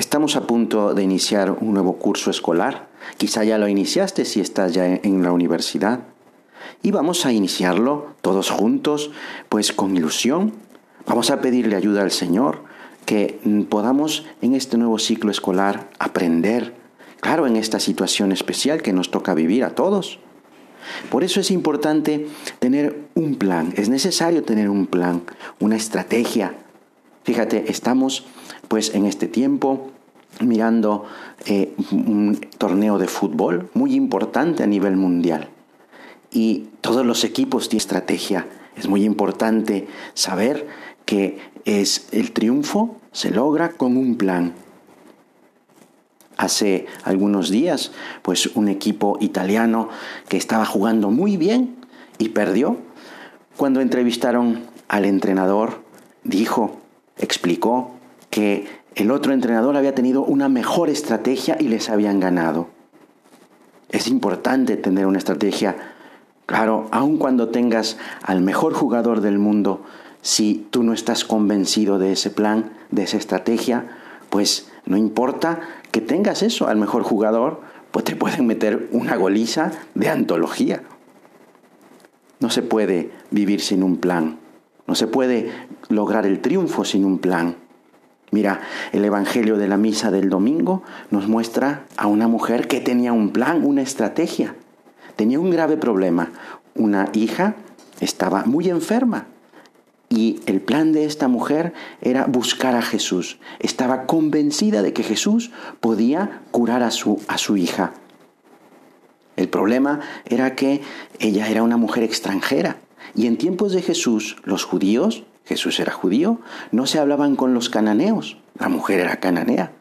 Estamos a punto de iniciar un nuevo curso escolar. Quizá ya lo iniciaste si estás ya en la universidad. Y vamos a iniciarlo todos juntos, pues con ilusión. Vamos a pedirle ayuda al Señor, que podamos en este nuevo ciclo escolar aprender, claro, en esta situación especial que nos toca vivir a todos. Por eso es importante tener un plan, es necesario tener un plan, una estrategia. Fíjate, estamos pues en este tiempo mirando eh, un torneo de fútbol muy importante a nivel mundial. Y todos los equipos tienen estrategia. Es muy importante saber que es el triunfo se logra con un plan. Hace algunos días, pues un equipo italiano que estaba jugando muy bien y perdió. Cuando entrevistaron al entrenador, dijo, explicó que el otro entrenador había tenido una mejor estrategia y les habían ganado. Es importante tener una estrategia. Claro, aun cuando tengas al mejor jugador del mundo, si tú no estás convencido de ese plan, de esa estrategia, pues no importa que tengas eso al mejor jugador, pues te pueden meter una goliza de antología. No se puede vivir sin un plan. No se puede lograr el triunfo sin un plan. Mira, el Evangelio de la Misa del domingo nos muestra a una mujer que tenía un plan, una estrategia. Tenía un grave problema. Una hija estaba muy enferma y el plan de esta mujer era buscar a Jesús. Estaba convencida de que Jesús podía curar a su, a su hija. El problema era que ella era una mujer extranjera y en tiempos de Jesús los judíos Jesús era judío, no se hablaban con los cananeos, la mujer era cananea.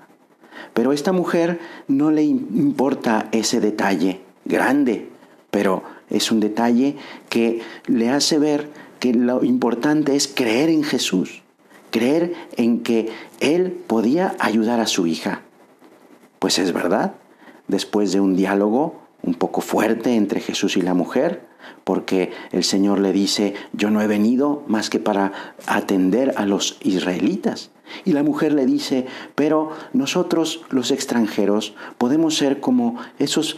Pero a esta mujer no le importa ese detalle grande, pero es un detalle que le hace ver que lo importante es creer en Jesús, creer en que Él podía ayudar a su hija. Pues es verdad, después de un diálogo un poco fuerte entre Jesús y la mujer, porque el Señor le dice, yo no he venido más que para atender a los israelitas. Y la mujer le dice, pero nosotros los extranjeros podemos ser como esos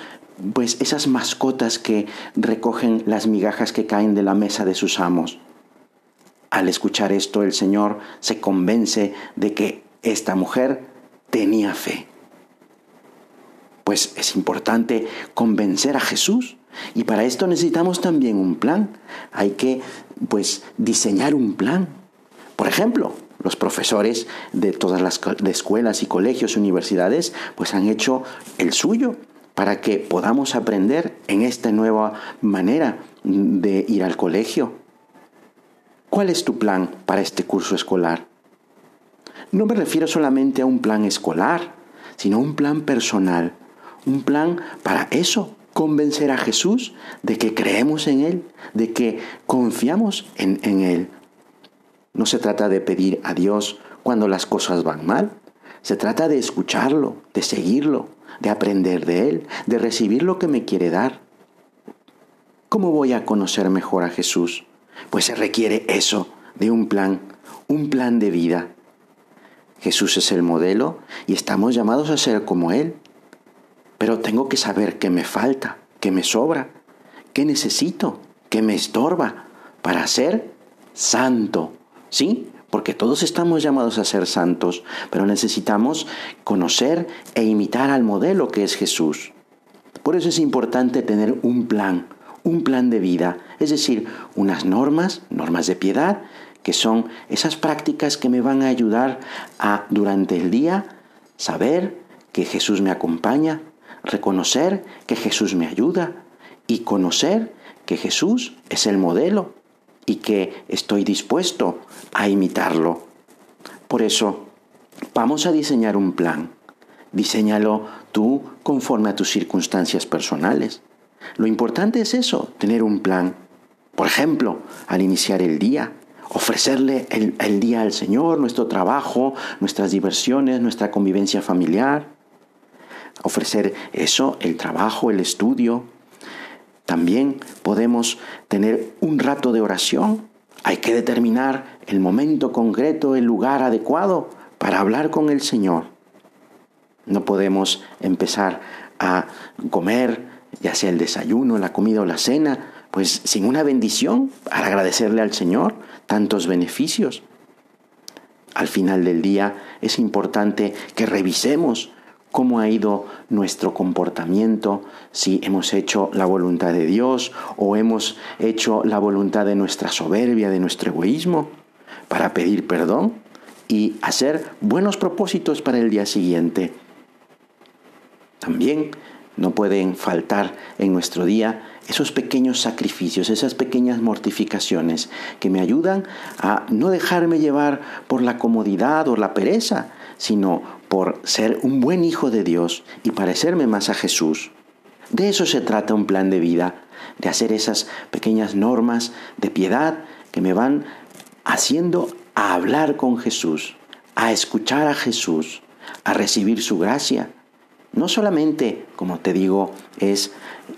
pues esas mascotas que recogen las migajas que caen de la mesa de sus amos. Al escuchar esto, el Señor se convence de que esta mujer tenía fe. Pues es importante convencer a Jesús y para esto necesitamos también un plan. Hay que, pues, diseñar un plan. Por ejemplo, los profesores de todas las escuelas y colegios, universidades, pues han hecho el suyo para que podamos aprender en esta nueva manera de ir al colegio. ¿Cuál es tu plan para este curso escolar? No me refiero solamente a un plan escolar, sino a un plan personal, un plan para eso, convencer a Jesús de que creemos en Él, de que confiamos en, Él. No se trata de pedir a Dios cuando las cosas van mal, se trata de escucharlo, de seguirlo, de aprender de Él, de recibir lo que me quiere dar. ¿Cómo voy a conocer mejor a Jesús? Pues se requiere eso, de un plan, un plan de vida. Jesús es el modelo y estamos llamados a ser como Él. Pero tengo que saber qué me falta, qué me sobra, qué necesito, qué me estorba para ser santo. ¿Sí? Porque todos estamos llamados a ser santos, pero necesitamos conocer e imitar al modelo que es Jesús. Por eso es importante tener un plan, un plan de vida, es decir, unas normas, normas de piedad, que son esas prácticas que me van a ayudar a durante el día saber que Jesús me acompaña, reconocer que Jesús me ayuda y conocer que Jesús es el modelo y que estoy dispuesto a imitarlo. Por eso, vamos a diseñar un plan. Diseñalo tú conforme a tus circunstancias personales. Lo importante es eso, tener un plan. Por ejemplo, al iniciar el día, ofrecerle el, día al Señor, nuestro trabajo, nuestras diversiones, nuestra convivencia familiar. Ofrecer eso, el trabajo, el estudio. También podemos tener un rato de oración. Hay que determinar el momento concreto, el lugar adecuado para hablar con el Señor. No podemos empezar a comer, ya sea el desayuno, la comida o la cena, pues sin una bendición, para agradecerle al Señor tantos beneficios. Al final del día es importante que revisemos cómo ha ido nuestro comportamiento, si hemos hecho la voluntad de Dios o hemos hecho la voluntad de nuestra soberbia, de nuestro egoísmo, para pedir perdón y hacer buenos propósitos para el día siguiente. También no pueden faltar en nuestro día esos pequeños sacrificios, esas pequeñas mortificaciones que me ayudan a no dejarme llevar por la comodidad o la pereza, sino por ser un buen hijo de Dios y parecerme más a Jesús. De eso se trata un plan de vida, de hacer esas pequeñas normas de piedad que me van haciendo a hablar con Jesús, a escuchar a Jesús, a recibir su gracia, no solamente, como te digo, es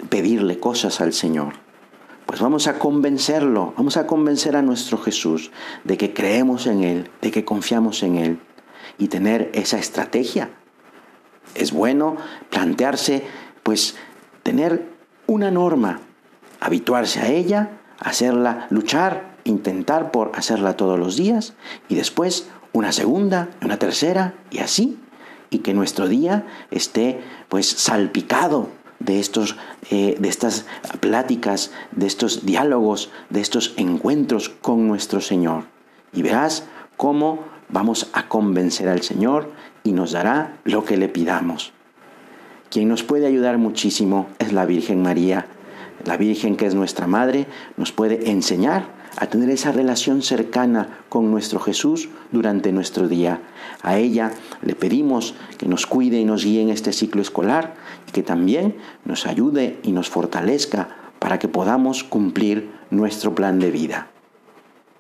pedirle cosas al Señor. Pues vamos a convencerlo, vamos a convencer a nuestro Jesús de que creemos en Él, de que confiamos en Él y tener esa estrategia. Es bueno plantearse, pues, tener una norma, habituarse a ella, hacerla, luchar, intentar por hacerla todos los días y después una segunda, una tercera y así y que nuestro día esté pues salpicado de, estos, eh, de estas pláticas, de estos diálogos, de estos encuentros con nuestro Señor. Y verás cómo vamos a convencer al Señor y nos dará lo que le pidamos. Quien nos puede ayudar muchísimo es la Virgen María. La Virgen que es nuestra Madre nos puede enseñar a tener esa relación cercana con nuestro Jesús durante nuestro día. A ella le pedimos que nos cuide y nos guíe en este ciclo escolar y que también nos ayude y nos fortalezca para que podamos cumplir nuestro plan de vida.